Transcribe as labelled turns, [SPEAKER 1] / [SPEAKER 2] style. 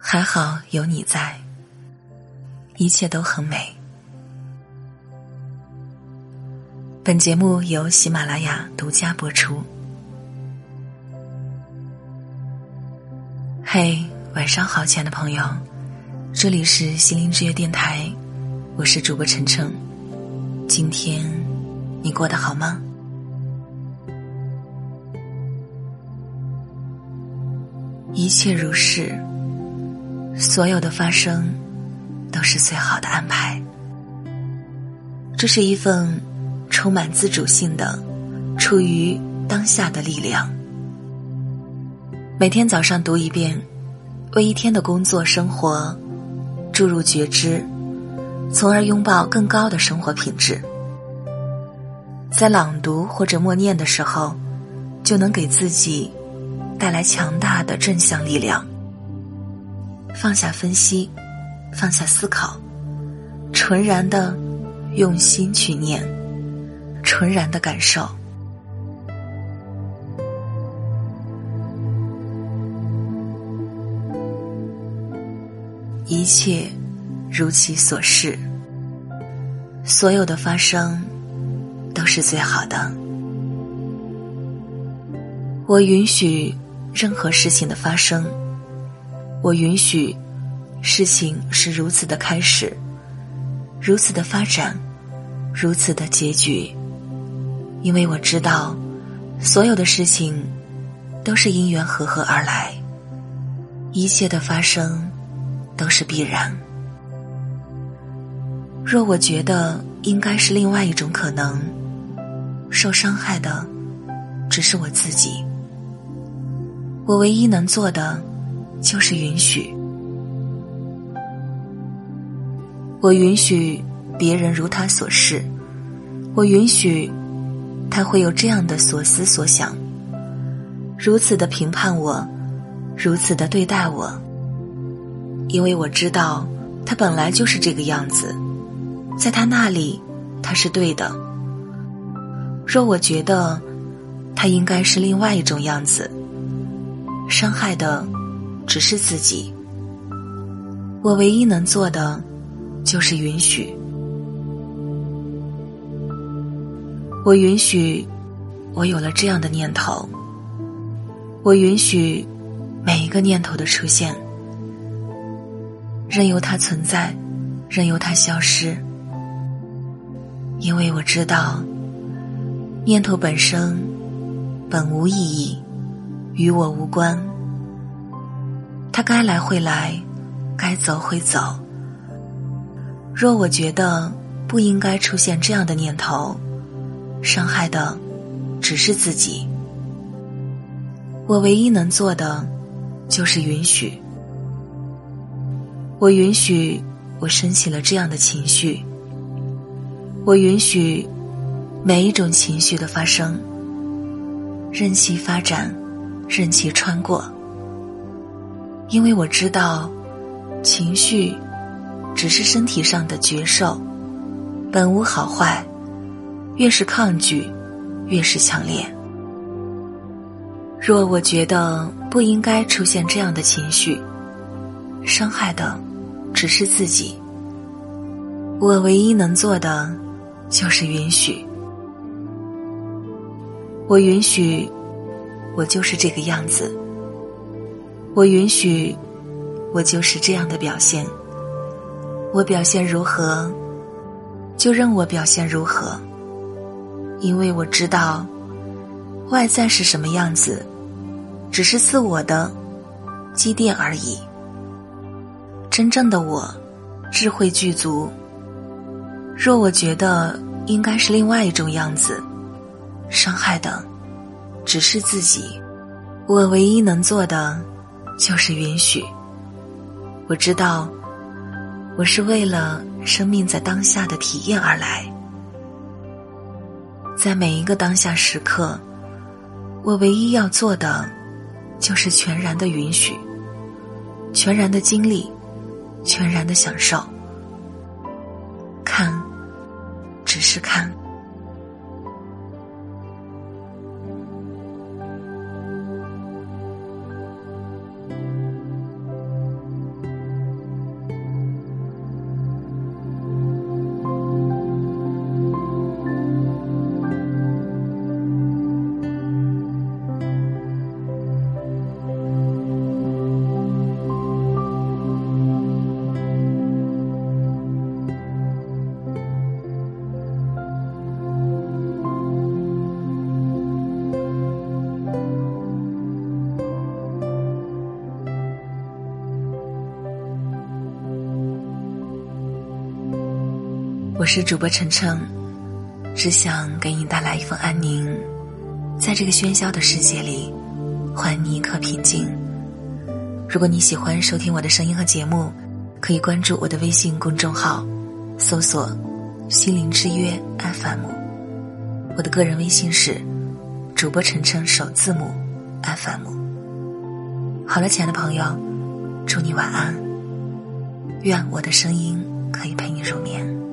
[SPEAKER 1] 还好有你在，一切都很美。本节目由喜马拉雅独家播出。嘿，晚上好，亲爱的朋友，这里是心灵之约电台，我是主播晨晨。今天你过得好吗？一切如是，所有的发生都是最好的安排。这是一份充满自主性的、处于当下的力量。每天早上读一遍，为一天的工作生活注入觉知，从而拥抱更高的生活品质。在朗读或者默念的时候，就能给自己。带来强大的正向力量。放下分析，放下思考，纯然的用心去念，纯然的感受，一切如其所示，所有的发生都是最好的。我允许。任何事情的发生，我允许事情是如此的开始，如此的发展，如此的结局，因为我知道，所有的事情都是因缘和合而来，一切的发生都是必然。若我觉得应该是另外一种可能，受伤害的只是我自己。我唯一能做的，就是允许。我允许别人如他所示，我允许他会有这样的所思所想，如此的评判我，如此的对待我。因为我知道他本来就是这个样子，在他那里他是对的。若我觉得他应该是另外一种样子。伤害的只是自己。我唯一能做的就是允许。我允许我有了这样的念头。我允许每一个念头的出现，任由它存在，任由它消失。因为我知道，念头本身本无意义。与我无关，他该来会来，该走会走。若我觉得不应该出现这样的念头，伤害的只是自己。我唯一能做的就是允许。我允许我升起了这样的情绪。我允许每一种情绪的发生，任其发展。任其穿过，因为我知道，情绪只是身体上的觉受，本无好坏，越是抗拒，越是强烈。若我觉得不应该出现这样的情绪，伤害的只是自己。我唯一能做的就是允许，我允许。我就是这个样子，我允许，我就是这样的表现。我表现如何，就任我表现如何，因为我知道，外在是什么样子，只是自我的积淀而已。真正的我，智慧具足。若我觉得应该是另外一种样子，伤害的。只是自己，我唯一能做的就是允许。我知道，我是为了生命在当下的体验而来，在每一个当下时刻，我唯一要做的就是全然的允许，全然的经历，全然的享受。看，只是看。我是主播晨晨，只想给你带来一份安宁，在这个喧嚣的世界里，还你一颗平静。如果你喜欢收听我的声音和节目，可以关注我的微信公众号，搜索“心灵之约 FM”。我的个人微信是主播晨晨首字母 FM。好了，亲爱的朋友，祝你晚安，愿我的声音可以陪你入眠。